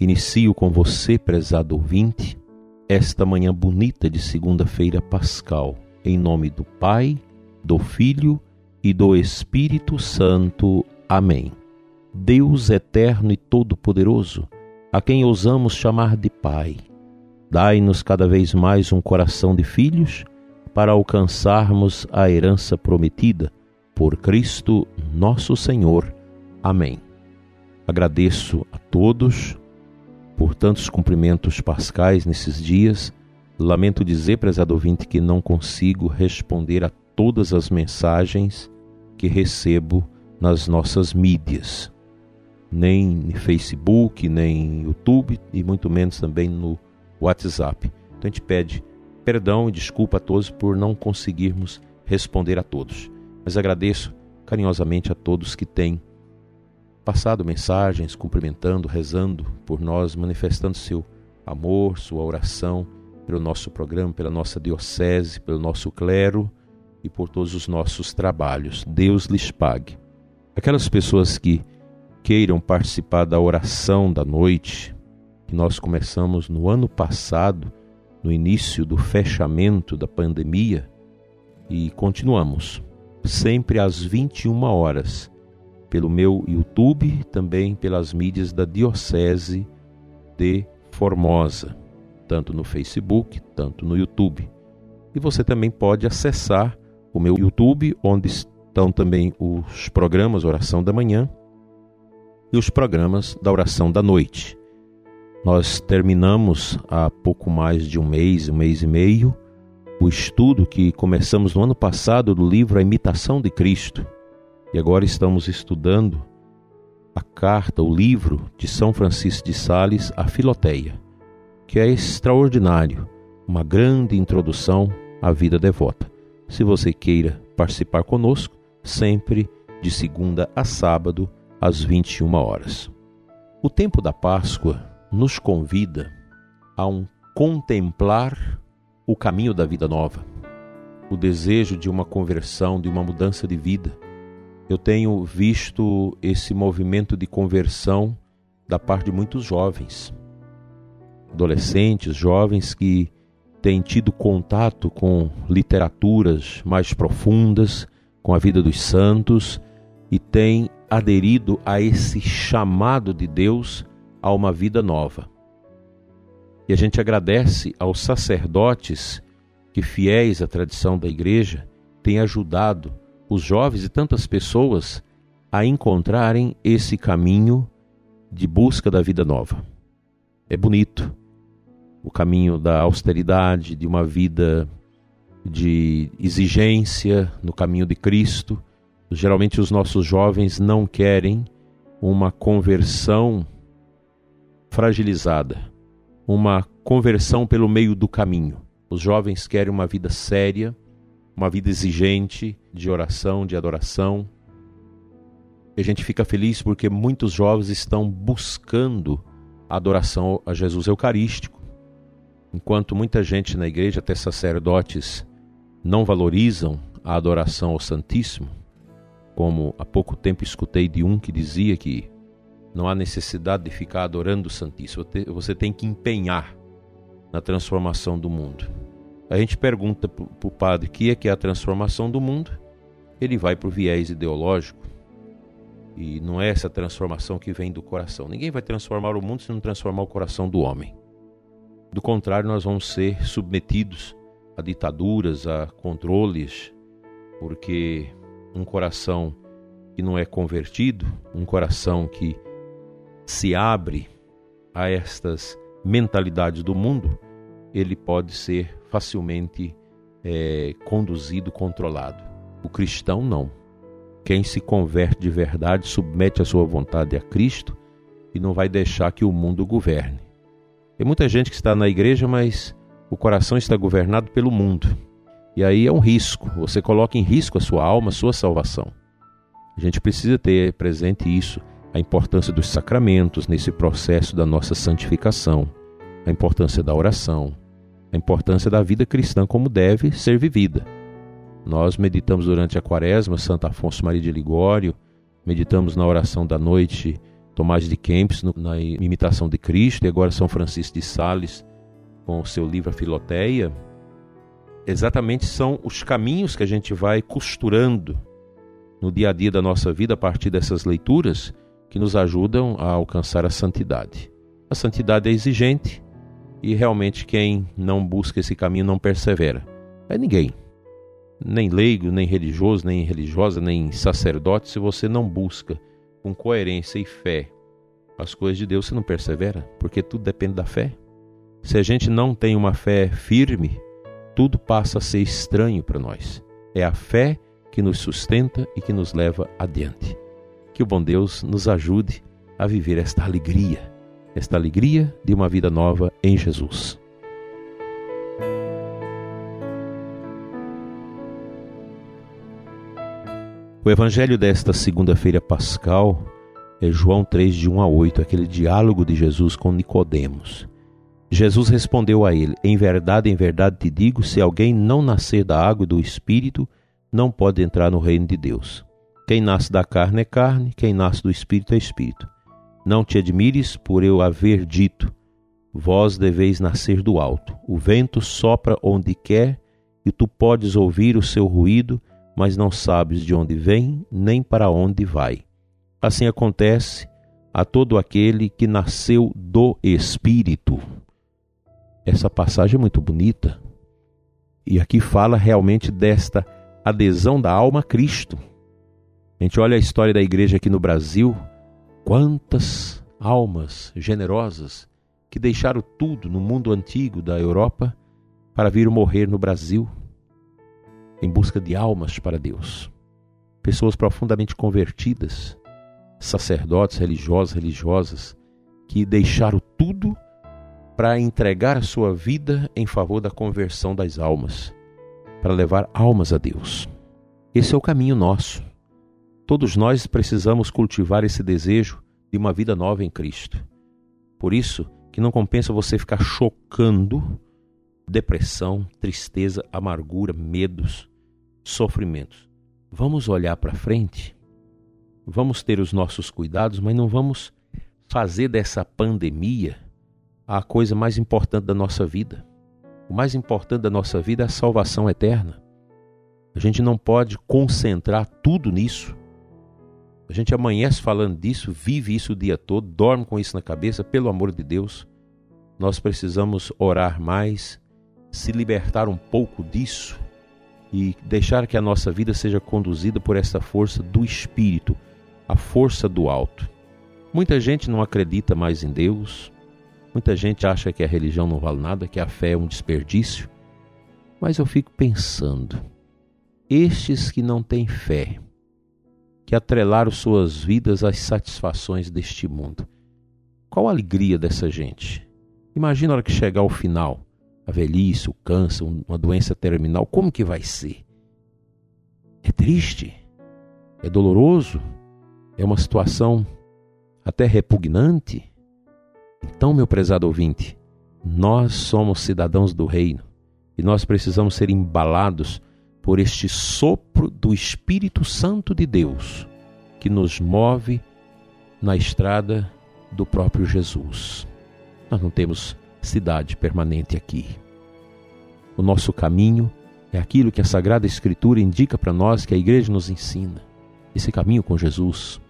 Inicio com você, prezado ouvinte, esta manhã bonita de segunda-feira pascal, em nome do Pai, do Filho e do Espírito Santo. Amém. Deus eterno e todo-poderoso, a quem ousamos chamar de Pai, dai-nos cada vez mais um coração de filhos para alcançarmos a herança prometida por Cristo nosso Senhor. Amém. Agradeço a todos por tantos cumprimentos pascais nesses dias. Lamento dizer, prezado ouvinte, que não consigo responder a todas as mensagens que recebo nas nossas mídias, nem no Facebook, nem no YouTube e muito menos também no WhatsApp. Então a gente pede perdão e desculpa a todos por não conseguirmos responder a todos. Mas agradeço carinhosamente a todos que têm passado mensagens, cumprimentando, rezando por nós, manifestando seu amor, sua oração pelo nosso programa, pela nossa diocese, pelo nosso clero e por todos os nossos trabalhos. Deus lhes pague. Aquelas pessoas que queiram participar da oração da noite, que nós começamos no ano passado, no início do fechamento da pandemia, e continuamos, sempre às 21 horas pelo meu YouTube, também pelas mídias da Diocese de Formosa, tanto no Facebook, tanto no YouTube. E você também pode acessar o meu YouTube, onde estão também os programas Oração da Manhã e os programas da Oração da Noite. Nós terminamos há pouco mais de um mês, um mês e meio, o estudo que começamos no ano passado do livro A Imitação de Cristo e agora estamos estudando a carta, o livro de São Francisco de Sales a Filoteia, que é extraordinário, uma grande introdução à vida devota. Se você queira participar conosco, sempre de segunda a sábado, às 21 horas. O tempo da Páscoa nos convida a um contemplar o caminho da vida nova, o desejo de uma conversão, de uma mudança de vida eu tenho visto esse movimento de conversão da parte de muitos jovens, adolescentes, jovens que têm tido contato com literaturas mais profundas, com a vida dos santos e têm aderido a esse chamado de Deus a uma vida nova. E a gente agradece aos sacerdotes que, fiéis à tradição da igreja, têm ajudado os jovens e tantas pessoas a encontrarem esse caminho de busca da vida nova. É bonito o caminho da austeridade, de uma vida de exigência no caminho de Cristo. Geralmente os nossos jovens não querem uma conversão fragilizada, uma conversão pelo meio do caminho. Os jovens querem uma vida séria, uma vida exigente de oração, de adoração. E a gente fica feliz porque muitos jovens estão buscando a adoração a Jesus Eucarístico, enquanto muita gente na igreja, até sacerdotes, não valorizam a adoração ao Santíssimo, como há pouco tempo escutei de um que dizia que não há necessidade de ficar adorando o Santíssimo, você tem que empenhar na transformação do mundo a gente pergunta para o padre o que é, que é a transformação do mundo, ele vai para o viés ideológico. E não é essa transformação que vem do coração. Ninguém vai transformar o mundo se não transformar o coração do homem. Do contrário, nós vamos ser submetidos a ditaduras, a controles, porque um coração que não é convertido, um coração que se abre a estas mentalidades do mundo, ele pode ser facilmente é, conduzido, controlado. O cristão não. Quem se converte de verdade, submete a sua vontade a Cristo, e não vai deixar que o mundo governe. Tem muita gente que está na igreja, mas o coração está governado pelo mundo. E aí é um risco, você coloca em risco a sua alma, a sua salvação. A gente precisa ter presente isso, a importância dos sacramentos nesse processo da nossa santificação, a importância da oração, a importância da vida cristã como deve ser vivida. Nós meditamos durante a quaresma Santo Afonso Maria de Ligório, meditamos na oração da noite Tomás de Kempis na imitação de Cristo e agora São Francisco de Sales com o seu livro A Filoteia. Exatamente são os caminhos que a gente vai costurando no dia a dia da nossa vida a partir dessas leituras que nos ajudam a alcançar a santidade. A santidade é exigente e realmente quem não busca esse caminho não persevera. É ninguém nem leigo, nem religioso, nem religiosa, nem sacerdote, se você não busca com coerência e fé as coisas de Deus, você não persevera, porque tudo depende da fé. Se a gente não tem uma fé firme, tudo passa a ser estranho para nós. É a fé que nos sustenta e que nos leva adiante. Que o bom Deus nos ajude a viver esta alegria, esta alegria de uma vida nova em Jesus. O evangelho desta segunda-feira pascal é João 3 de 1 a 8, aquele diálogo de Jesus com Nicodemos. Jesus respondeu a ele: Em verdade, em verdade te digo, se alguém não nascer da água e do espírito, não pode entrar no reino de Deus. Quem nasce da carne é carne, quem nasce do espírito é espírito. Não te admires por eu haver dito: Vós deveis nascer do alto. O vento sopra onde quer, e tu podes ouvir o seu ruído, mas não sabes de onde vem nem para onde vai. Assim acontece a todo aquele que nasceu do Espírito. Essa passagem é muito bonita. E aqui fala realmente desta adesão da alma a Cristo. A gente olha a história da igreja aqui no Brasil, quantas almas generosas que deixaram tudo no mundo antigo da Europa para vir morrer no Brasil em busca de almas para Deus. Pessoas profundamente convertidas, sacerdotes religiosos, religiosas, que deixaram tudo para entregar a sua vida em favor da conversão das almas, para levar almas a Deus. Esse é o caminho nosso. Todos nós precisamos cultivar esse desejo de uma vida nova em Cristo. Por isso que não compensa você ficar chocando depressão, tristeza, amargura, medos, sofrimentos. Vamos olhar para frente, vamos ter os nossos cuidados, mas não vamos fazer dessa pandemia a coisa mais importante da nossa vida. O mais importante da nossa vida é a salvação eterna. A gente não pode concentrar tudo nisso. A gente amanhece falando disso, vive isso o dia todo, dorme com isso na cabeça, pelo amor de Deus. Nós precisamos orar mais, se libertar um pouco disso e deixar que a nossa vida seja conduzida por essa força do Espírito, a força do alto. Muita gente não acredita mais em Deus, muita gente acha que a religião não vale nada, que a fé é um desperdício, mas eu fico pensando, estes que não têm fé, que atrelaram suas vidas às satisfações deste mundo, qual a alegria dessa gente? Imagina a hora que chegar ao final a velhice, o câncer, uma doença terminal, como que vai ser? É triste, é doloroso, é uma situação até repugnante. Então, meu prezado ouvinte, nós somos cidadãos do reino e nós precisamos ser embalados por este sopro do Espírito Santo de Deus que nos move na estrada do próprio Jesus. Nós não temos cidade permanente aqui. O nosso caminho é aquilo que a Sagrada Escritura indica para nós, que a igreja nos ensina. Esse caminho com Jesus,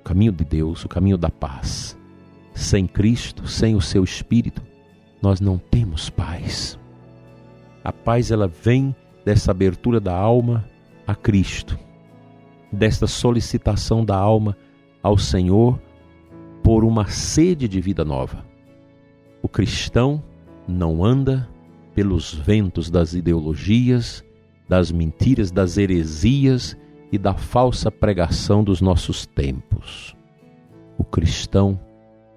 o caminho de Deus, o caminho da paz. Sem Cristo, sem o seu Espírito, nós não temos paz. A paz ela vem dessa abertura da alma a Cristo, desta solicitação da alma ao Senhor por uma sede de vida nova. O cristão não anda pelos ventos das ideologias, das mentiras, das heresias e da falsa pregação dos nossos tempos. O cristão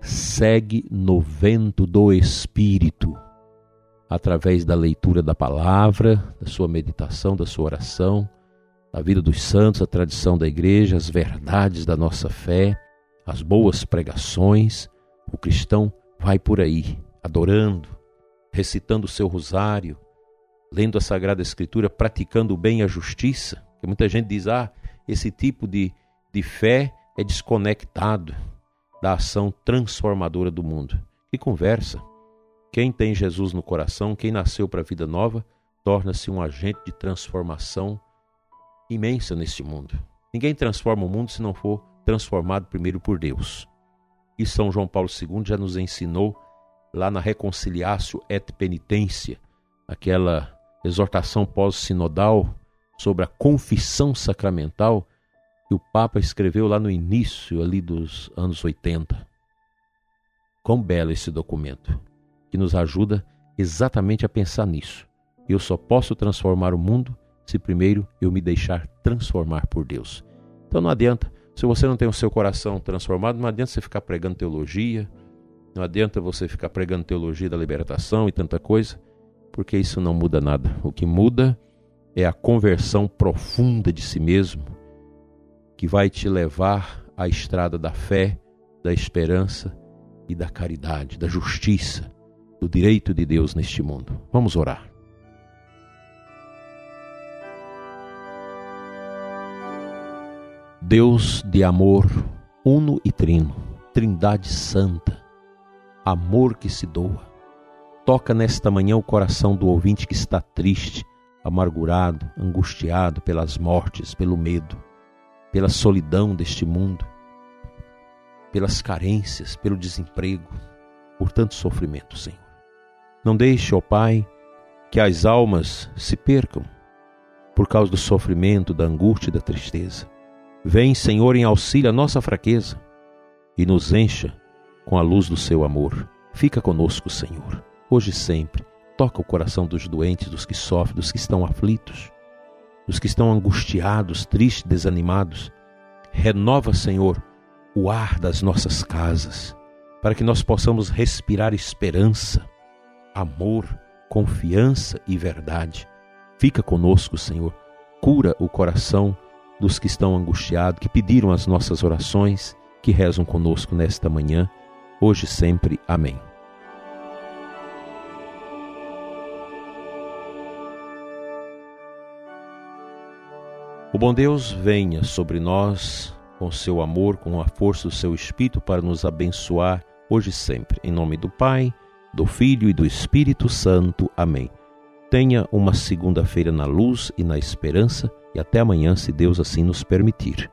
segue no vento do Espírito, através da leitura da palavra, da sua meditação, da sua oração, da vida dos santos, a tradição da igreja, as verdades da nossa fé, as boas pregações. O cristão vai por aí, adorando, recitando o seu rosário, lendo a Sagrada Escritura, praticando o bem e a justiça. Que muita gente diz: ah, esse tipo de, de fé é desconectado da ação transformadora do mundo. Que conversa! Quem tem Jesus no coração, quem nasceu para a vida nova, torna-se um agente de transformação imensa neste mundo. Ninguém transforma o mundo se não for transformado primeiro por Deus. E São João Paulo II já nos ensinou lá na Reconciliatio et Penitência, aquela exortação pós-sinodal sobre a confissão sacramental que o Papa escreveu lá no início ali dos anos 80. Quão belo esse documento, que nos ajuda exatamente a pensar nisso. Eu só posso transformar o mundo se primeiro eu me deixar transformar por Deus. Então não adianta, se você não tem o seu coração transformado, não adianta você ficar pregando teologia, não adianta você ficar pregando teologia da libertação e tanta coisa, porque isso não muda nada. O que muda é a conversão profunda de si mesmo, que vai te levar à estrada da fé, da esperança e da caridade, da justiça, do direito de Deus neste mundo. Vamos orar. Deus de amor, uno e trino, Trindade Santa, amor que se doa Toca nesta manhã o coração do ouvinte que está triste, amargurado, angustiado pelas mortes, pelo medo, pela solidão deste mundo, pelas carências, pelo desemprego, por tanto sofrimento, Senhor. Não deixe, ó Pai, que as almas se percam por causa do sofrimento, da angústia e da tristeza. Vem, Senhor, em auxílio à nossa fraqueza e nos encha com a luz do seu amor. Fica conosco, Senhor hoje e sempre. Toca o coração dos doentes, dos que sofrem, dos que estão aflitos, dos que estão angustiados, tristes, desanimados. Renova, Senhor, o ar das nossas casas, para que nós possamos respirar esperança, amor, confiança e verdade. Fica conosco, Senhor. Cura o coração dos que estão angustiados, que pediram as nossas orações, que rezam conosco nesta manhã, hoje e sempre. Amém. O bom Deus venha sobre nós com seu amor, com a força do seu Espírito para nos abençoar hoje e sempre. Em nome do Pai, do Filho e do Espírito Santo. Amém. Tenha uma segunda-feira na luz e na esperança e até amanhã, se Deus assim nos permitir.